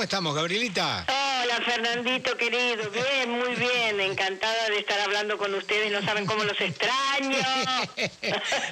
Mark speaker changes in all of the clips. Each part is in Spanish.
Speaker 1: ¿Cómo estamos, Gabrielita?
Speaker 2: Hola, Fernandito, querido. Bien, muy bien. Encantada de estar hablando con ustedes. No saben cómo los extraño.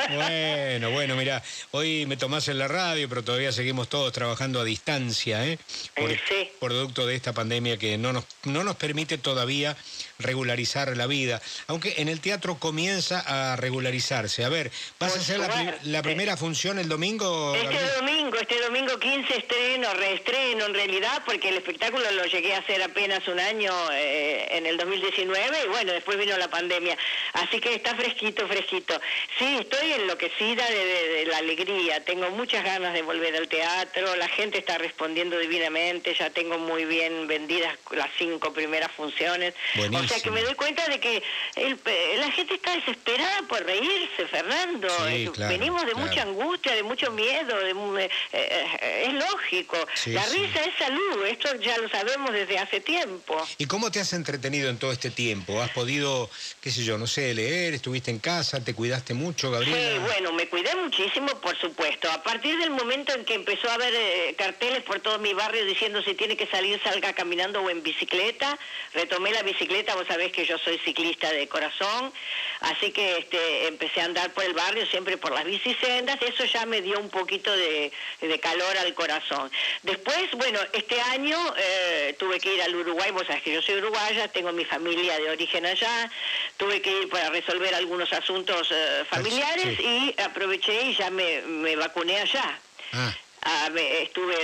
Speaker 1: bueno, bueno, mira, hoy me tomás en la radio, pero todavía seguimos todos trabajando a distancia, ¿eh? Por,
Speaker 2: Eh, sí.
Speaker 1: producto de esta pandemia que no nos, no nos permite todavía regularizar la vida. Aunque en el teatro comienza a regularizarse. A ver, ¿vas
Speaker 2: Por
Speaker 1: a hacer la, pri-
Speaker 2: suerte.
Speaker 1: la primera función el domingo?
Speaker 2: Este
Speaker 1: Gabriel?
Speaker 2: domingo, este domingo 15 estreno, reestreno en realidad, porque el espectáculo lo llegué a hacer apenas un año eh, en el 2019 y bueno, después vino la pandemia. Así que está fresquito, fresquito. Sí, estoy enloquecida de, de- de la alegría. Tengo muchas ganas de volver al teatro. La gente está respondiendo divinamente. Ya tengo muy bien vendidas las cinco primeras funciones. O sea que me doy cuenta de que el- eh, la gente está desesperada por reírse, Fernando.
Speaker 1: Sí, claro,
Speaker 2: Venimos de
Speaker 1: claro.
Speaker 2: mucha angustia, de mucho miedo, de eh, eh, es lógico.
Speaker 1: Sí,
Speaker 2: la
Speaker 1: sí.
Speaker 2: risa es salud, esto ya lo sabemos desde hace tiempo.
Speaker 1: ¿Y cómo te has entretenido en todo este tiempo? ¿Has podido, qué sé yo, no sé, leer? ¿Estuviste en casa? ¿Te cuidaste mucho, Gabriela?
Speaker 2: Sí, bueno, me cuidé muchísimo, por supuesto. A partir del momento en que empezó a haber eh, carteles por todo mi barrio diciendo si tiene que salir, salga caminando o en bicicleta, retomé la bicicleta, vos sabés que yo soy ciclista de corazón, así que este, empecé a andar por el barrio, siempre por las bicisendas, eso ya me dio un poquito de, de calor al corazón. Después, bueno, este año eh, tuve que ir al Uruguay, vos sabés que yo soy uruguaya, tengo mi familia de origen allá, tuve que ir para resolver algunos asuntos eh, familiares
Speaker 1: Sí.
Speaker 2: y aproveché y ya me, me vacuné allá.
Speaker 1: Ah,
Speaker 2: Ah, me- estuve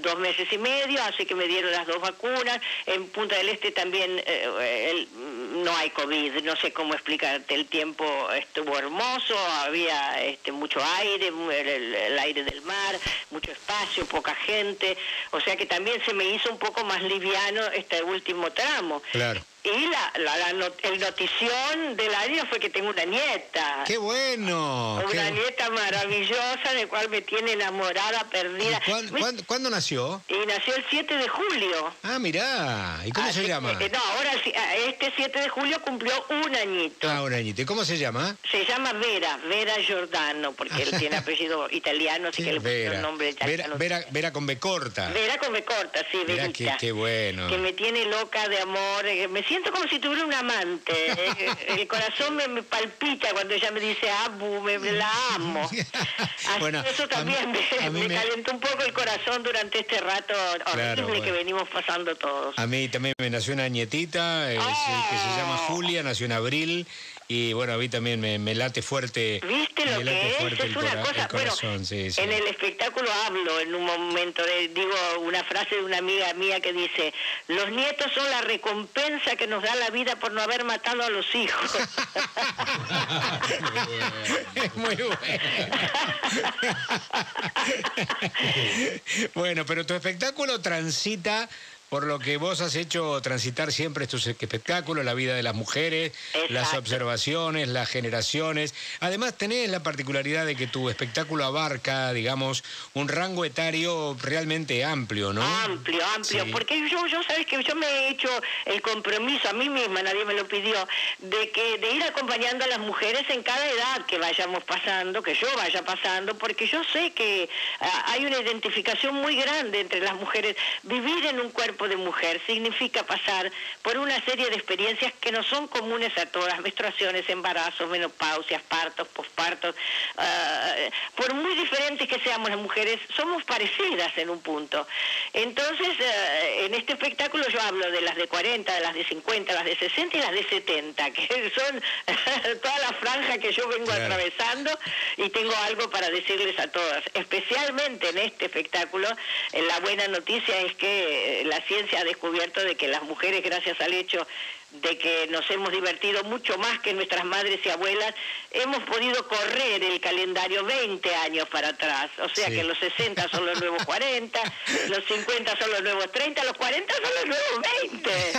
Speaker 2: dos meses y medio, así que me dieron las dos vacunas. En Punta del Este también eh, el- no hay COVID, no sé cómo explicarte. El tiempo estuvo hermoso, había este, mucho aire, el, el- el aire del mar, mucho espacio, poca gente. O sea que también se me hizo un poco más liviano este último tramo.
Speaker 1: claro.
Speaker 2: Y la, la, la not- el notición del año fue que tengo una nieta.
Speaker 1: ¡Qué bueno!
Speaker 2: Una
Speaker 1: qué-
Speaker 2: nieta maravillosa, de cual me tiene enamorada,
Speaker 1: ¿Y
Speaker 2: perdida.
Speaker 1: cuán-
Speaker 2: Me-
Speaker 1: cuán- ¿Cuándo nació?
Speaker 2: y nació el 7 de julio.
Speaker 1: Ah, mirá. ¿Y cómo
Speaker 2: Así
Speaker 1: se llama?
Speaker 2: que, eh, no, ahora ah, este 7 de julio cumplió un añito.
Speaker 1: Ah, un añito. ¿Y cómo se llama?
Speaker 2: Se llama Vera, Vera Giordano, porque él tiene apellido italiano, así que le pusieron
Speaker 1: Vera.
Speaker 2: nombre
Speaker 1: Vera,
Speaker 2: italiano.
Speaker 1: Vera, Vera con B corta.
Speaker 2: Vera con B corta, sí, Verita.
Speaker 1: qué, qué bueno.
Speaker 2: que me tiene loca de amor, eh, me siento como si tuviera un amante, eh, el corazón me, me palpita cuando ella me dice Abu, me, me la amo. Así
Speaker 1: Bueno,
Speaker 2: que eso también
Speaker 1: mí-
Speaker 2: me, me
Speaker 1: me-
Speaker 2: calentó un poco el corazón durante este rato horrible
Speaker 1: Claro,
Speaker 2: que venimos pasando todos.
Speaker 1: A mí también me nació una nietita eh,
Speaker 2: Oh.
Speaker 1: que se llama Julia, nació en abril. Y bueno, a mí también me, me late fuerte.
Speaker 2: ¿Viste lo que es? Es una cosa,
Speaker 1: corazón,
Speaker 2: bueno,
Speaker 1: sí, sí.
Speaker 2: en el espectáculo hablo en un momento, de- digo una frase de una amiga mía que dice, los nietos son la recompensa que nos da la vida por no haber matado a los hijos.
Speaker 1: Es muy bueno. bueno, pero tu espectáculo transita por lo que vos has hecho transitar siempre estos espectáculos, la vida de las mujeres, las observaciones, las generaciones. Además, tenés la particularidad de que tu espectáculo abarca, digamos, un rango etario realmente amplio, ¿no?
Speaker 2: Amplio, amplio,
Speaker 1: Sí.
Speaker 2: porque yo, yo sabes que yo me he hecho el compromiso a mí misma, nadie me lo pidió, de que de ir acompañando a las mujeres en cada edad que vayamos pasando, que yo vaya pasando, porque yo sé que ah, hay una identificación muy grande entre las mujeres. Vivir en un cuerpo de mujer significa pasar por una serie de experiencias que no son comunes a todas, menstruaciones, embarazos, menopausias, partos, pospartos, ah, por muy diferentes que seamos las mujeres, somos parecidas en un punto. Entonces, eh, en este espectáculo yo hablo de las de 40, de las de 50, las de 60 y las de 70, que son toda la franja que yo vengo atravesando y tengo algo para decirles a todas. Especialmente en este espectáculo, eh, la buena noticia es que eh, la ciencia ha descubierto de que las mujeres, gracias al hecho de que nos hemos divertido mucho más que nuestras madres y abuelas, hemos podido correr el calendario 20 años para atrás. O sea
Speaker 1: Sí.
Speaker 2: que los 60 son los nuevos 40, los 50 son los nuevos 30, los 40 son los nuevos 20.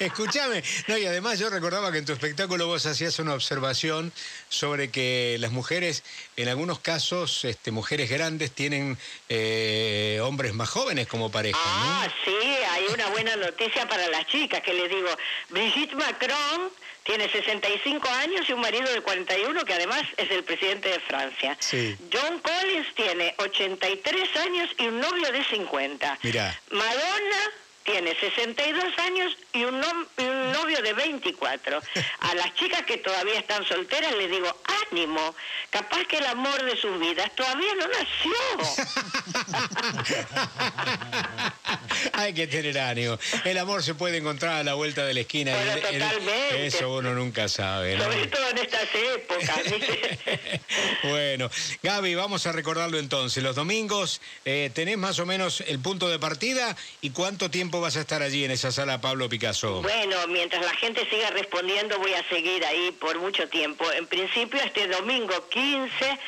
Speaker 1: Escúchame, no, y además yo recordaba que en tu espectáculo vos hacías una observación sobre que las mujeres, en algunos casos, este, mujeres grandes, tienen eh, hombres más jóvenes como pareja,
Speaker 2: Ah,
Speaker 1: ¿no?
Speaker 2: sí, hay una buena noticia para las chicas, que les digo, Brigitte Macron tiene 65 años y un marido de 41 que además es el presidente de Francia. John Collins tiene 83 años y un novio de 50.
Speaker 1: Mira.
Speaker 2: Madonna tiene 62 años y un, novio de 24. A las chicas que todavía están solteras les digo, ánimo, capaz que el amor de sus vidas todavía no nació.
Speaker 1: Hay que tener ánimo. El amor se puede encontrar a la vuelta de la esquina.
Speaker 2: totalmente.
Speaker 1: eso uno nunca sabe.
Speaker 2: Sobre todo en estas épocas.
Speaker 1: bueno, Gaby, vamos a recordarlo entonces. Los domingos eh, tenés más o menos el punto de partida y cuánto tiempo vas a estar allí en esa sala Pablo Picasso.
Speaker 2: Bueno, mientras la gente siga respondiendo voy a seguir ahí por mucho tiempo. En principio este domingo 15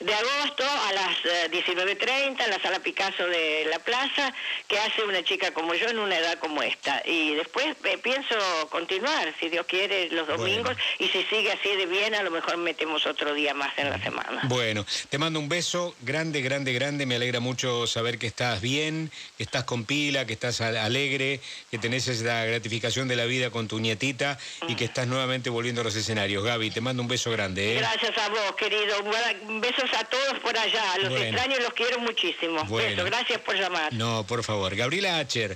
Speaker 2: de agosto a las 19.30 eh, en la sala Picasso de la plaza, que hace una chica como yo en una edad como esta. Y después eh, pienso continuar, si Dios quiere, los domingos, y si sigue así de bien, a lo mejor metemos otro día más en la semana.
Speaker 1: Bueno, te mando un beso grande, grande, grande. Me alegra mucho saber que estás bien, que estás con pila, que estás alegre, que tenés esa gratificación de la vida con tu nietita y que estás nuevamente volviendo a los escenarios. Gaby, te mando un beso grande.
Speaker 2: ¿eh? Gracias a vos, querido. Un beso a todos por allá. Los extraños los quiero muchísimo. Bueno. gracias por llamar.
Speaker 1: No, por favor. Gabriela Acher.